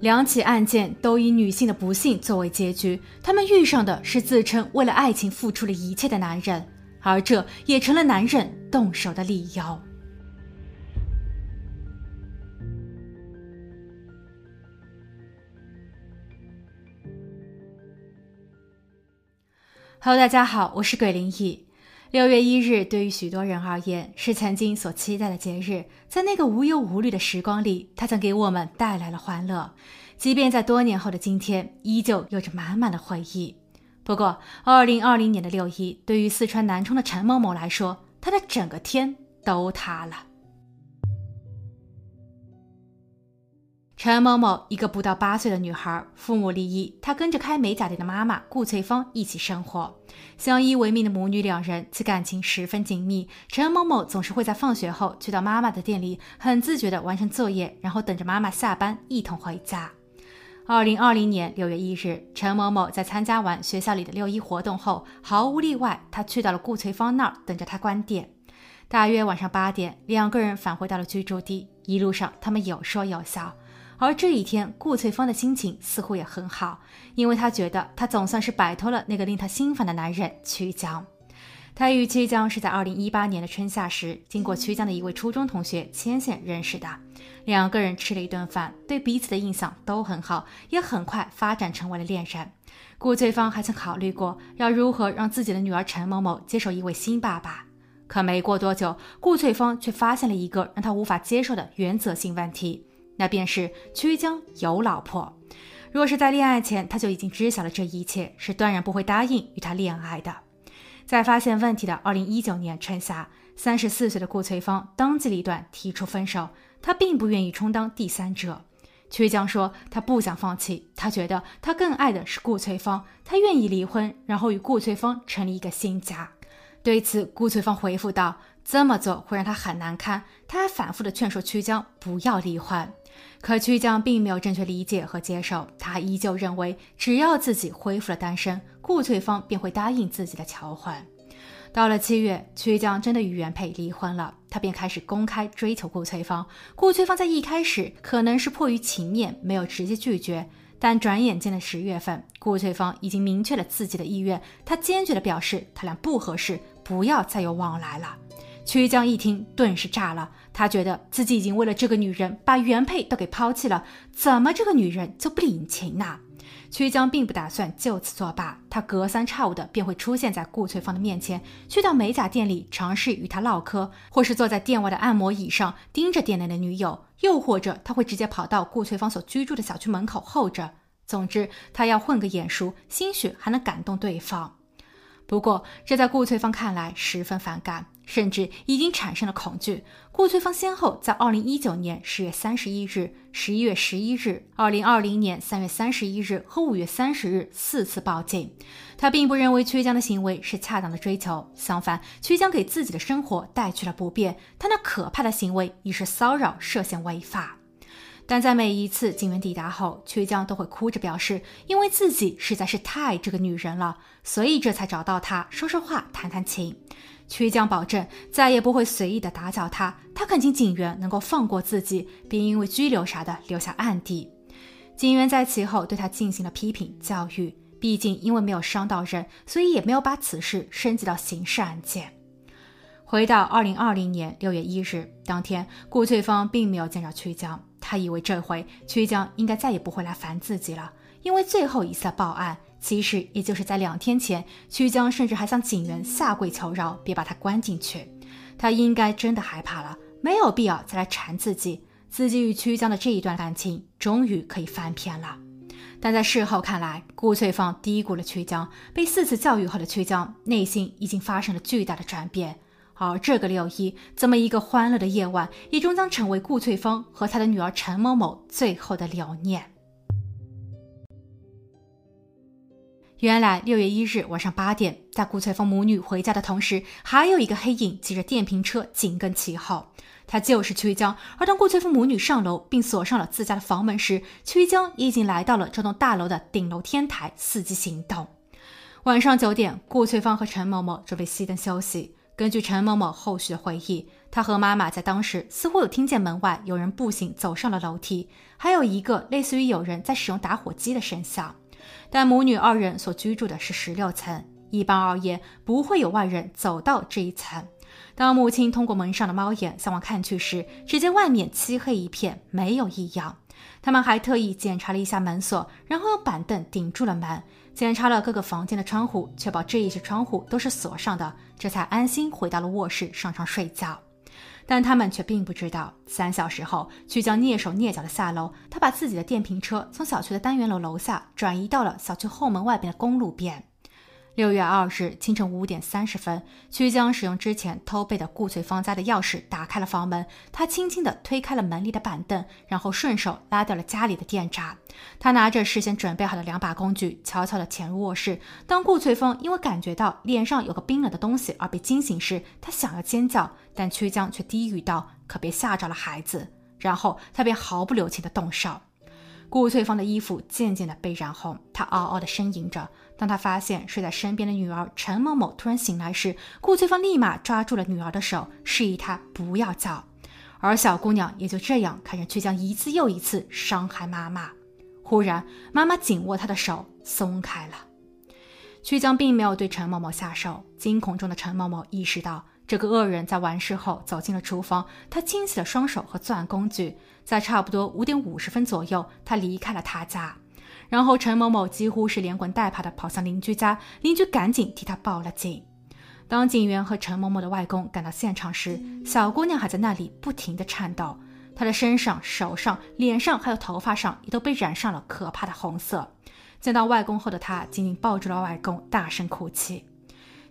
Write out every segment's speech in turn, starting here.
两起案件都以女性的不幸作为结局，他们遇上的是自称为了爱情付出了一切的男人，而这也成了男人动手的理由。Hello，大家好，我是鬼灵异。六月一日对于许多人而言是曾经所期待的节日，在那个无忧无虑的时光里，它曾给我们带来了欢乐。即便在多年后的今天，依旧有着满满的回忆。不过，二零二零年的六一对于四川南充的陈某某来说，他的整个天都塌了。陈某某，一个不到八岁的女孩，父母离异，她跟着开美甲店的妈妈顾翠芳一起生活。相依为命的母女两人，其感情十分紧密。陈某某总是会在放学后去到妈妈的店里，很自觉地完成作业，然后等着妈妈下班一同回家。二零二零年六月一日，陈某某在参加完学校里的六一活动后，毫无例外，他去到了顾翠芳那儿等着她关店。大约晚上八点，两个人返回到了居住地，一路上他们有说有笑。而这一天，顾翠芳的心情似乎也很好，因为她觉得她总算是摆脱了那个令她心烦的男人曲江。她与曲江是在二零一八年的春夏时，经过曲江的一位初中同学牵线认识的。两个人吃了一顿饭，对彼此的印象都很好，也很快发展成为了恋人。顾翠芳还曾考虑过要如何让自己的女儿陈某某接受一位新爸爸，可没过多久，顾翠芳却发现了一个让她无法接受的原则性问题。那便是曲江有老婆，若是在恋爱前他就已经知晓了这一切，是断然不会答应与他恋爱的。在发现问题的二零一九年春夏，三十四岁的顾翠芳当机立断提出分手，她并不愿意充当第三者。曲江说他不想放弃，他觉得他更爱的是顾翠芳，他愿意离婚，然后与顾翠芳成立一个新家。对此，顾翠芳回复道：“这么做会让他很难堪。”他还反复的劝说曲江不要离婚。可曲江并没有正确理解和接受，他依旧认为只要自己恢复了单身，顾翠芳便会答应自己的求婚。到了七月，曲江真的与原配离婚了，他便开始公开追求顾翠芳。顾翠芳在一开始可能是迫于情面，没有直接拒绝，但转眼间的十月份，顾翠芳已经明确了自己的意愿，她坚决的表示他俩不合适，不要再有往来了。曲江一听，顿时炸了。他觉得自己已经为了这个女人把原配都给抛弃了，怎么这个女人就不领情呢？曲江并不打算就此作罢，他隔三差五的便会出现在顾翠芳的面前，去到美甲店里尝试与她唠嗑，或是坐在店外的按摩椅上盯着店内的女友，又或者他会直接跑到顾翠芳所居住的小区门口候着。总之，他要混个眼熟，兴许还能感动对方。不过，这在顾翠芳看来十分反感。甚至已经产生了恐惧。顾翠芳先后在二零一九年十月三十一日、十一月十一日、二零二零年三月三十一日和五月三十日四次报警。她并不认为曲江的行为是恰当的追求，相反，曲江给自己的生活带去了不便。他那可怕的行为已是骚扰，涉嫌违法。但在每一次警员抵达后，曲江都会哭着表示，因为自己实在是太爱这个女人了，所以这才找到她说说话、谈谈情。曲江保证再也不会随意的打搅他，他恳请警员能够放过自己，并因为拘留啥的留下案底。警员在其后对他进行了批评教育，毕竟因为没有伤到人，所以也没有把此事升级到刑事案件。回到二零二零年六月一日当天，顾翠芳并没有见着曲江，他以为这回曲江应该再也不会来烦自己了，因为最后一次报案。其实也就是在两天前，曲江甚至还向警员下跪求饶，别把他关进去。他应该真的害怕了，没有必要再来缠自己。自己与曲江的这一段感情终于可以翻篇了。但在事后看来，顾翠芳低估了曲江。被四次教育后的曲江，内心已经发生了巨大的转变。而这个六一，这么一个欢乐的夜晚，也终将成为顾翠芳和她的女儿陈某某最后的留念。原来六月一日晚上八点，在顾翠芳母女回家的同时，还有一个黑影骑着电瓶车紧跟其后，他就是曲江。而当顾翠芳母女上楼并锁上了自家的房门时，曲江已经来到了这栋大楼的顶楼天台，伺机行动。晚上九点，顾翠芳和陈某某准备熄灯休息。根据陈某某后续的回忆，他和妈妈在当时似乎有听见门外有人步行走上了楼梯，还有一个类似于有人在使用打火机的声响。但母女二人所居住的是十六层，一般而言不会有外人走到这一层。当母亲通过门上的猫眼向外看去时，只见外面漆黑一片，没有异样。他们还特意检查了一下门锁，然后用板凳顶住了门，检查了各个房间的窗户，确保这一些窗户都是锁上的，这才安心回到了卧室上床睡觉。但他们却并不知道，三小时后，曲江蹑手蹑脚地下楼，他把自己的电瓶车从小区的单元楼楼下转移到了小区后门外边的公路边。六月二日清晨五点三十分，曲江使用之前偷背的顾翠芳家的钥匙打开了房门。他轻轻地推开了门里的板凳，然后顺手拉掉了家里的电闸。他拿着事先准备好的两把工具，悄悄地潜入卧室。当顾翠芳因为感觉到脸上有个冰冷的东西而被惊醒时，他想要尖叫，但曲江却低语道：“可别吓着了孩子。”然后他便毫不留情地动手。顾翠芳的衣服渐渐地被染红，她嗷嗷地呻吟着。当她发现睡在身边的女儿陈某某突然醒来时，顾翠芳立马抓住了女儿的手，示意她不要叫。而小姑娘也就这样看着曲江一次又一次伤害妈妈。忽然，妈妈紧握她的手松开了。曲江并没有对陈某某下手。惊恐中的陈某某意识到，这个恶人在完事后走进了厨房，他清洗了双手和作案工具。在差不多五点五十分左右，他离开了他家。然后陈某某几乎是连滚带爬地跑向邻居家，邻居赶紧替他报了警。当警员和陈某某的外公赶到现场时，小姑娘还在那里不停地颤抖，她的身上、手上、脸上还有头发上也都被染上了可怕的红色。见到外公后的她紧紧抱住了外公，大声哭泣。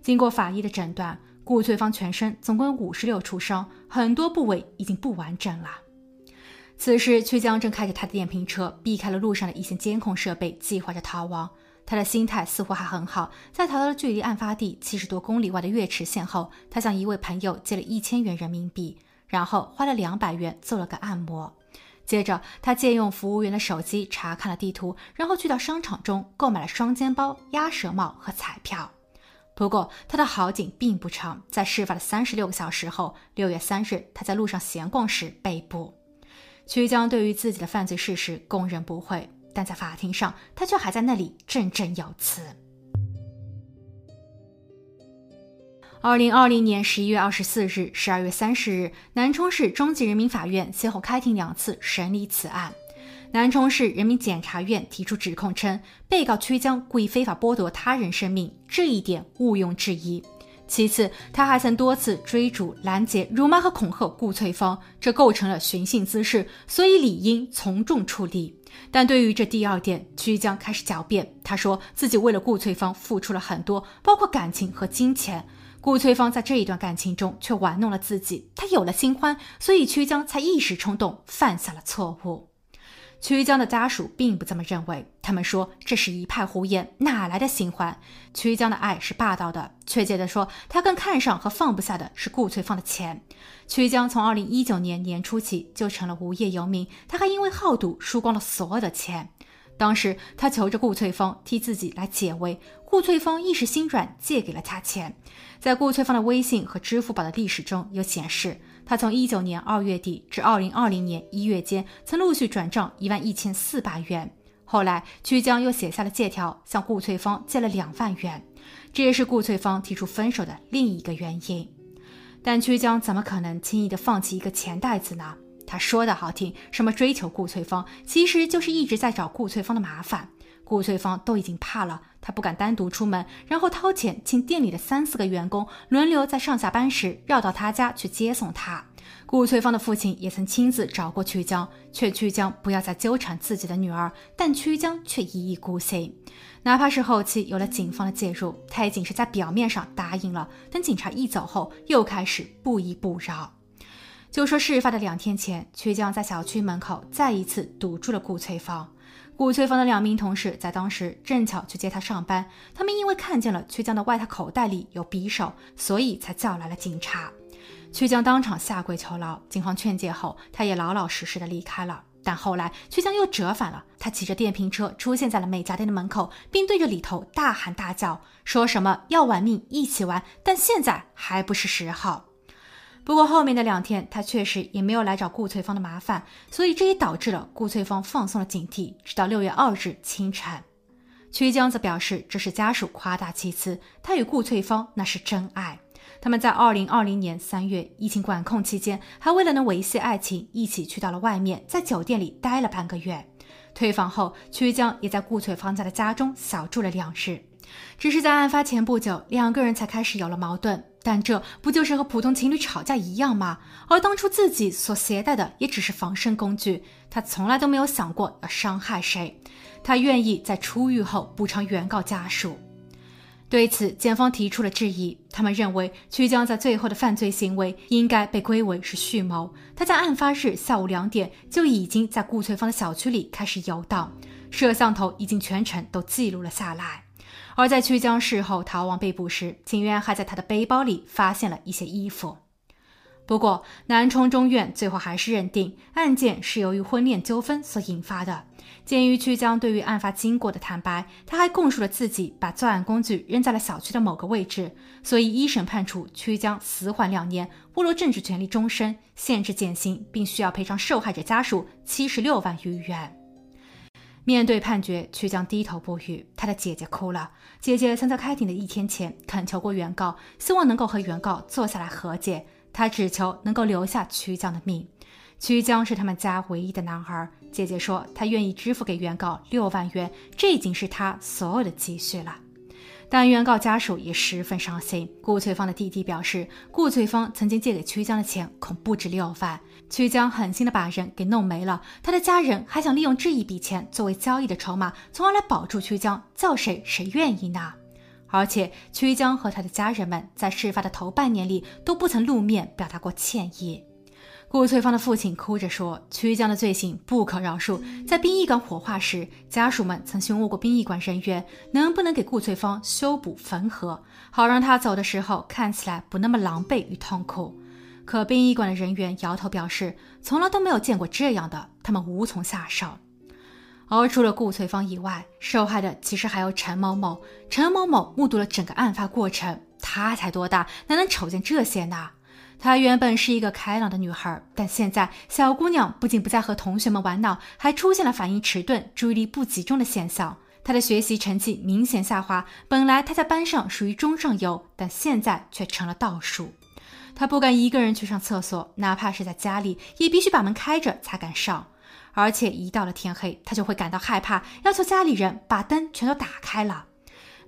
经过法医的诊断，顾翠芳全身总共有五十六处伤，很多部位已经不完整了。此时，曲江正开着他的电瓶车，避开了路上的一些监控设备，计划着逃亡。他的心态似乎还很好。在逃到了距离案发地七十多公里外的月池县后，他向一位朋友借了一千元人民币，然后花了两百元做了个按摩。接着，他借用服务员的手机查看了地图，然后去到商场中购买了双肩包、鸭舌帽和彩票。不过，他的好景并不长。在事发的三十六个小时后，六月三日，他在路上闲逛时被捕。曲江对于自己的犯罪事实供认不讳，但在法庭上，他却还在那里振振有词。二零二零年十一月二十四日、十二月三十日，南充市中级人民法院先后开庭两次审理此案。南充市人民检察院提出指控称，被告曲江故意非法剥夺他人生命，这一点毋庸置疑。其次，他还曾多次追逐、拦截、辱骂和恐吓顾翠芳，这构成了寻衅滋事，所以理应从重处理。但对于这第二点，曲江开始狡辩。他说自己为了顾翠芳付出了很多，包括感情和金钱。顾翠芳在这一段感情中却玩弄了自己，她有了新欢，所以曲江才一时冲动犯下了错误。曲江的家属并不这么认为，他们说这是一派胡言，哪来的新欢？曲江的爱是霸道的，确切的说，他更看上和放不下的是顾翠芳的钱。曲江从二零一九年年初起就成了无业游民，他还因为好赌输光了所有的钱。当时他求着顾翠芳替自己来解围，顾翠芳一时心软，借给了他钱。在顾翠芳的微信和支付宝的历史中有显示。他从一九年二月底至二零二零年一月间，曾陆续转账一万一千四百元。后来，曲江又写下了借条，向顾翠芳借了两万元，这也是顾翠芳提出分手的另一个原因。但曲江怎么可能轻易的放弃一个钱袋子呢？他说的好听，什么追求顾翠芳，其实就是一直在找顾翠芳的麻烦。顾翠芳都已经怕了，她不敢单独出门，然后掏钱请店里的三四个员工轮流在上下班时绕到她家去接送她。顾翠芳的父亲也曾亲自找过曲江，劝曲江不要再纠缠自己的女儿，但曲江却一意孤行。哪怕是后期有了警方的介入，他也仅是在表面上答应了，等警察一走后，又开始不依不饶。就说事发的两天前，曲江在小区门口再一次堵住了顾翠芳。顾翠芳的两名同事在当时正巧去接她上班，他们因为看见了曲江的外套口袋里有匕首，所以才叫来了警察。曲江当场下跪求饶，警方劝诫后，他也老老实实的离开了。但后来曲江又折返了，他骑着电瓶车出现在了美甲店的门口，并对着里头大喊大叫，说什么要玩命一起玩，但现在还不是时候。不过后面的两天，他确实也没有来找顾翠芳的麻烦，所以这也导致了顾翠芳放松了警惕。直到六月二日清晨，曲江则表示这是家属夸大其词，他与顾翠芳那是真爱。他们在二零二零年三月疫情管控期间，还为了能维系爱情，一起去到了外面，在酒店里待了半个月。退房后，曲江也在顾翠芳家的家中小住了两日。只是在案发前不久，两个人才开始有了矛盾。但这不就是和普通情侣吵架一样吗？而当初自己所携带的也只是防身工具，他从来都没有想过要伤害谁。他愿意在出狱后补偿原告家属。对此，检方提出了质疑。他们认为，曲江在最后的犯罪行为应该被归为是蓄谋。他在案发日下午两点就已经在顾翠芳的小区里开始游荡，摄像头已经全程都记录了下来。而在曲江事后逃亡被捕时，警员还在他的背包里发现了一些衣服。不过，南充中院最后还是认定案件是由于婚恋纠纷所引发的。鉴于曲江对于案发经过的坦白，他还供述了自己把作案工具扔在了小区的某个位置，所以一审判处曲江死缓两年，剥夺政治权利终身，限制减刑，并需要赔偿受害者家属七十六万余元。面对判决，曲江低头不语。他的姐姐哭了。姐姐曾在开庭的一天前恳求过原告，希望能够和原告坐下来和解。他只求能够留下曲江的命。曲江是他们家唯一的男孩。姐姐说，她愿意支付给原告六万元，这已经是她所有的积蓄了。但原告家属也十分伤心。顾翠芳的弟弟表示，顾翠芳曾经借给曲江的钱恐不止六万。曲江狠心的把人给弄没了，他的家人还想利用这一笔钱作为交易的筹码，从而来保住曲江，叫谁谁愿意呢？而且曲江和他的家人们在事发的头半年里都不曾露面表达过歉意。顾翠芳的父亲哭着说：“曲江的罪行不可饶恕。在殡仪馆火化时，家属们曾询问过殡仪馆人员，能不能给顾翠芳修补缝合，好让她走的时候看起来不那么狼狈与痛苦。可殡仪馆的人员摇头表示，从来都没有见过这样的，他们无从下手。”而除了顾翠芳以外，受害的其实还有陈某某。陈某某目睹了整个案发过程，他才多大，哪能瞅见这些呢？她原本是一个开朗的女孩，但现在小姑娘不仅不再和同学们玩闹，还出现了反应迟钝、注意力不集中的现象。她的学习成绩明显下滑，本来她在班上属于中上游，但现在却成了倒数。他不敢一个人去上厕所，哪怕是在家里，也必须把门开着才敢上。而且一到了天黑，他就会感到害怕，要求家里人把灯全都打开了。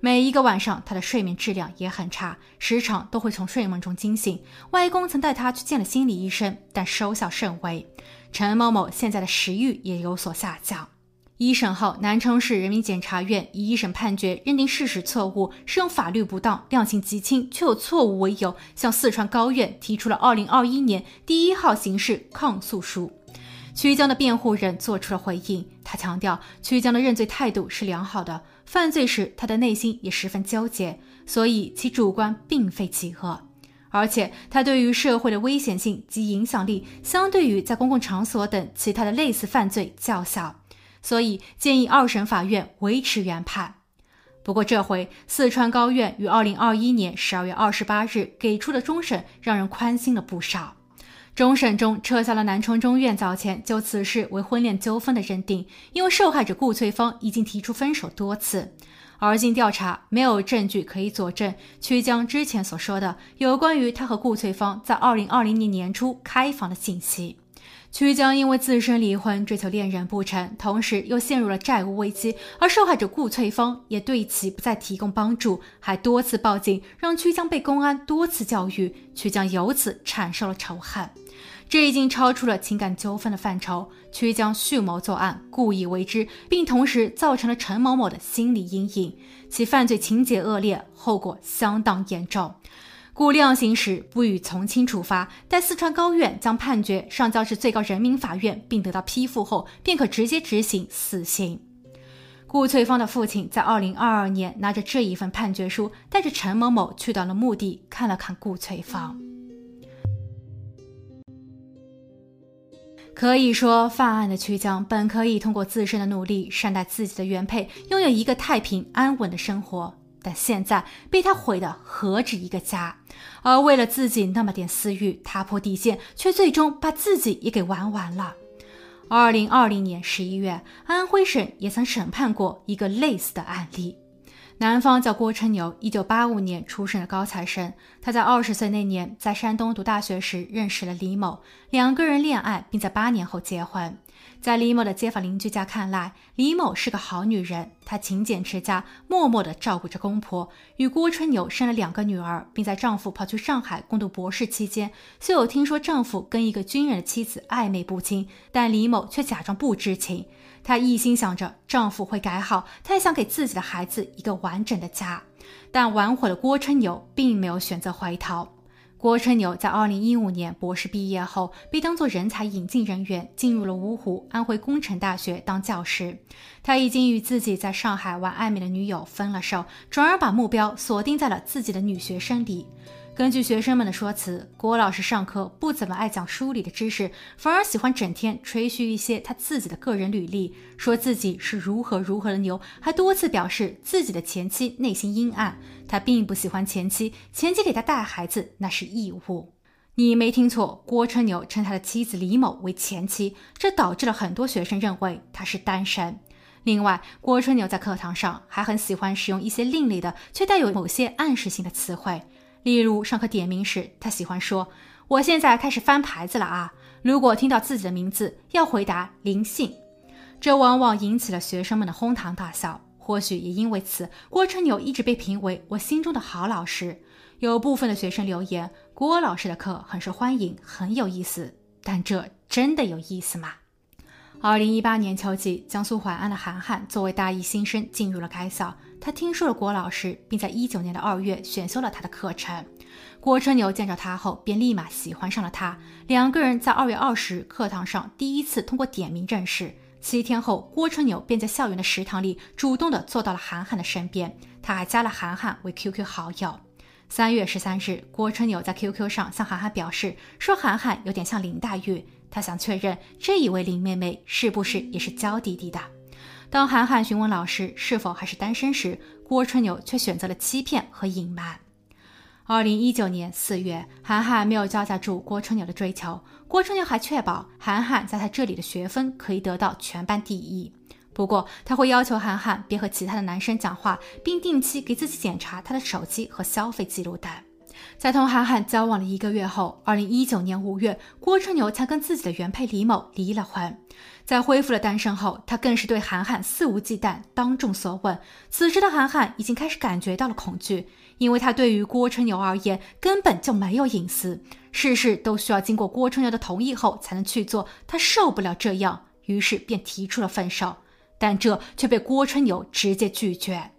每一个晚上，他的睡眠质量也很差，时常都会从睡梦中惊醒。外公曾带他去见了心理医生，但收效甚微。陈某某现在的食欲也有所下降。一审后，南充市人民检察院以一审判决认定事实错误，适用法律不当、量刑极轻却有错误为由，向四川高院提出了二零二一年第一号刑事抗诉书。曲江的辩护人做出了回应，他强调曲江的认罪态度是良好的，犯罪时他的内心也十分纠结，所以其主观并非极恶，而且他对于社会的危险性及影响力，相对于在公共场所等其他的类似犯罪较小，所以建议二审法院维持原判。不过这回四川高院于二零二一年十二月二十八日给出的终审，让人宽心了不少。终审中撤销了南充中院早前就此事为婚恋纠纷的认定，因为受害者顾翠芳已经提出分手多次，而经调查没有证据可以佐证曲江之前所说的有关于他和顾翠芳在二零二零年年初开房的信息。曲江因为自身离婚追求恋人不成，同时又陷入了债务危机，而受害者顾翠芳也对其不再提供帮助，还多次报警，让曲江被公安多次教育，曲江由此产生了仇恨。这已经超出了情感纠纷的范畴，曲江蓄谋作案，故意为之，并同时造成了陈某某的心理阴影，其犯罪情节恶劣，后果相当严重。故量刑时不予从轻处罚，待四川高院将判决上交至最高人民法院并得到批复后，便可直接执行死刑。顾翠芳的父亲在二零二二年拿着这一份判决书，带着陈某某去到了墓地，看了看顾翠芳。可以说，犯案的曲江本可以通过自身的努力善待自己的原配，拥有一个太平安稳的生活。但现在被他毁的何止一个家？而为了自己那么点私欲，踏破底线，却最终把自己也给玩完了。二零二零年十一月，安徽省也曾审判过一个类似的案例。男方叫郭春牛，一九八五年出生的高材生。他在二十岁那年在山东读大学时认识了李某，两个人恋爱，并在八年后结婚。在李某的街坊邻居家看来，李某是个好女人。她勤俭持家，默默地照顾着公婆，与郭春牛生了两个女儿，并在丈夫跑去上海攻读博士期间，虽有听说丈夫跟一个军人的妻子暧昧不清，但李某却假装不知情。她一心想着丈夫会改好，她也想给自己的孩子一个完整的家。但玩火的郭春牛并没有选择回头。郭春牛在2015年博士毕业后，被当作人才引进人员，进入了芜湖安徽工程大学当教师。他已经与自己在上海玩暧昧的女友分了手，转而把目标锁定在了自己的女学生里。根据学生们的说辞，郭老师上课不怎么爱讲书里的知识，反而喜欢整天吹嘘一些他自己的个人履历，说自己是如何如何的牛，还多次表示自己的前妻内心阴暗。他并不喜欢前妻，前妻给他带孩子那是义务。你没听错，郭春牛称他的妻子李某为前妻，这导致了很多学生认为他是单身。另外，郭春牛在课堂上还很喜欢使用一些另类的却带有某些暗示性的词汇。例如，上课点名时，他喜欢说：“我现在开始翻牌子了啊！”如果听到自己的名字，要回答“林姓”，这往往引起了学生们的哄堂大笑。或许也因为此，郭春牛一直被评为我心中的好老师。有部分的学生留言：“郭老师的课很受欢迎，很有意思。”但这真的有意思吗？二零一八年秋季，江苏淮安的韩寒作为大一新生进入了该校。他听说了郭老师，并在一九年的二月选修了他的课程。郭春牛见着他后，便立马喜欢上了他。两个人在二月二十日课堂上第一次通过点名认识。七天后，郭春牛便在校园的食堂里主动的坐到了韩寒的身边，他还加了韩寒为 QQ 好友。三月十三日，郭春牛在 QQ 上向韩寒表示，说韩寒有点像林黛玉，他想确认这一位林妹妹是不是也是娇滴滴的。当韩寒询问老师是否还是单身时，郭春牛却选择了欺骗和隐瞒。二零一九年四月，韩寒没有招架住郭春牛的追求，郭春牛还确保韩寒在他这里的学分可以得到全班第一。不过，他会要求韩寒别和其他的男生讲话，并定期给自己检查他的手机和消费记录等。在同韩寒交往了一个月后，二零一九年五月，郭春牛才跟自己的原配李某离了婚。在恢复了单身后，他更是对韩寒肆无忌惮，当众索吻。此时的韩寒已经开始感觉到了恐惧，因为他对于郭春牛而言根本就没有隐私，事事都需要经过郭春牛的同意后才能去做。他受不了这样，于是便提出了分手，但这却被郭春牛直接拒绝。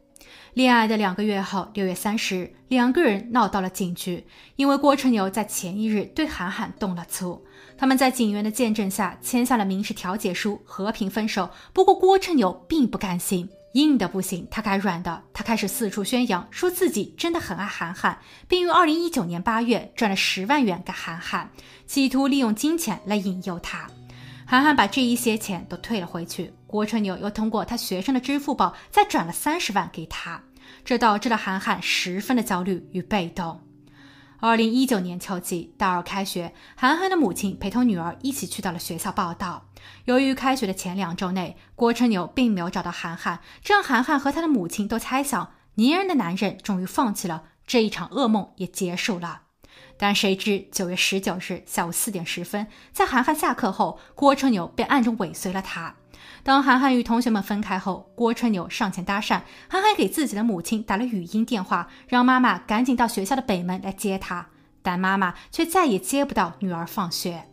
恋爱的两个月后，六月三十日，两个人闹到了警局，因为郭春牛在前一日对韩寒动了粗。他们在警员的见证下签下了民事调解书，和平分手。不过郭春牛并不甘心，硬的不行，他改软的。他开始四处宣扬，说自己真的很爱韩寒，并于二零一九年八月赚了十万元给韩寒，企图利用金钱来引诱他。韩寒把这一些钱都退了回去，郭春牛又通过他学生的支付宝再转了三十万给他，这导致了韩寒十分的焦虑与被动。二零一九年秋季，大二开学，韩寒的母亲陪同女儿一起去到了学校报道。由于开学的前两周内，郭春牛并没有找到韩寒，这让韩寒和他的母亲都猜想，粘人的男人终于放弃了，这一场噩梦也结束了。但谁知九月十九日下午四点十分，在韩寒下课后，郭春牛便暗中尾随了他。当韩寒与同学们分开后，郭春牛上前搭讪，韩寒给自己的母亲打了语音电话，让妈妈赶紧到学校的北门来接他，但妈妈却再也接不到女儿放学。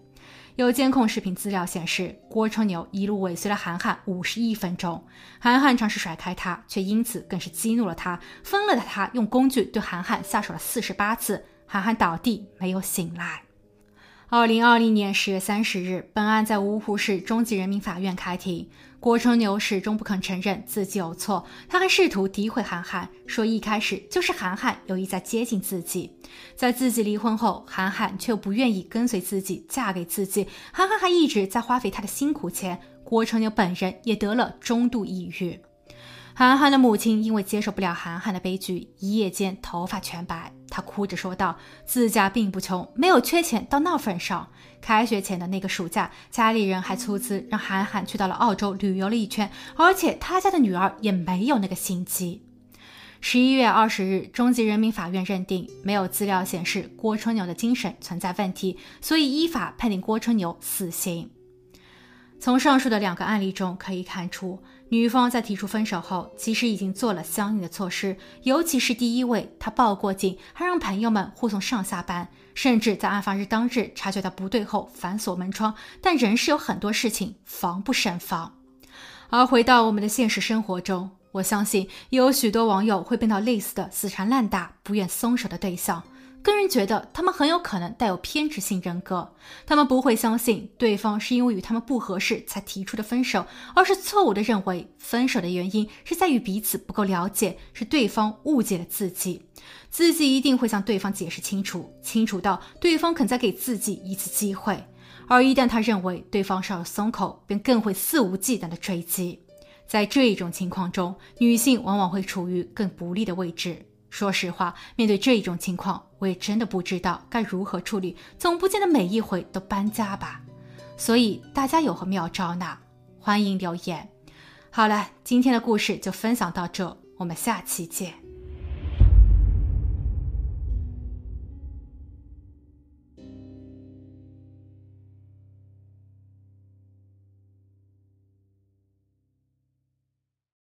有监控视频资料显示，郭春牛一路尾随了韩寒五十一分钟，韩寒尝试甩开他，却因此更是激怒了他，疯了的他用工具对韩寒下手了四十八次，韩寒倒地没有醒来。二零二零年十月三十日，本案在芜湖市中级人民法院开庭。郭春牛始终不肯承认自己有错，他还试图诋毁韩寒，说一开始就是韩寒有意在接近自己。在自己离婚后，韩寒却不愿意跟随自己嫁给自己，韩寒还一直在花费他的辛苦钱。郭春牛本人也得了中度抑郁。韩寒的母亲因为接受不了韩寒的悲剧，一夜间头发全白。她哭着说道：“自家并不穷，没有缺钱到那份上。开学前的那个暑假，家里人还出资让韩寒去到了澳洲旅游了一圈，而且他家的女儿也没有那个心机。”十一月二十日，中级人民法院认定没有资料显示郭春牛的精神存在问题，所以依法判定郭春牛死刑。从上述的两个案例中可以看出，女方在提出分手后，其实已经做了相应的措施。尤其是第一位，她报过警，还让朋友们护送上下班，甚至在案发日当日察觉到不对后反锁门窗，但仍是有很多事情防不胜防。而回到我们的现实生活中，我相信有许多网友会碰到类似的死缠烂打、不愿松手的对象。个人觉得，他们很有可能带有偏执性人格。他们不会相信对方是因为与他们不合适才提出的分手，而是错误的认为分手的原因是在于彼此不够了解，是对方误解了自己。自己一定会向对方解释清楚，清楚到对方肯再给自己一次机会。而一旦他认为对方稍有松口，便更会肆无忌惮的追击。在这一种情况中，女性往往会处于更不利的位置。说实话，面对这一种情况，我也真的不知道该如何处理。总不见得每一回都搬家吧？所以大家有何妙招呢？欢迎留言。好了，今天的故事就分享到这，我们下期见。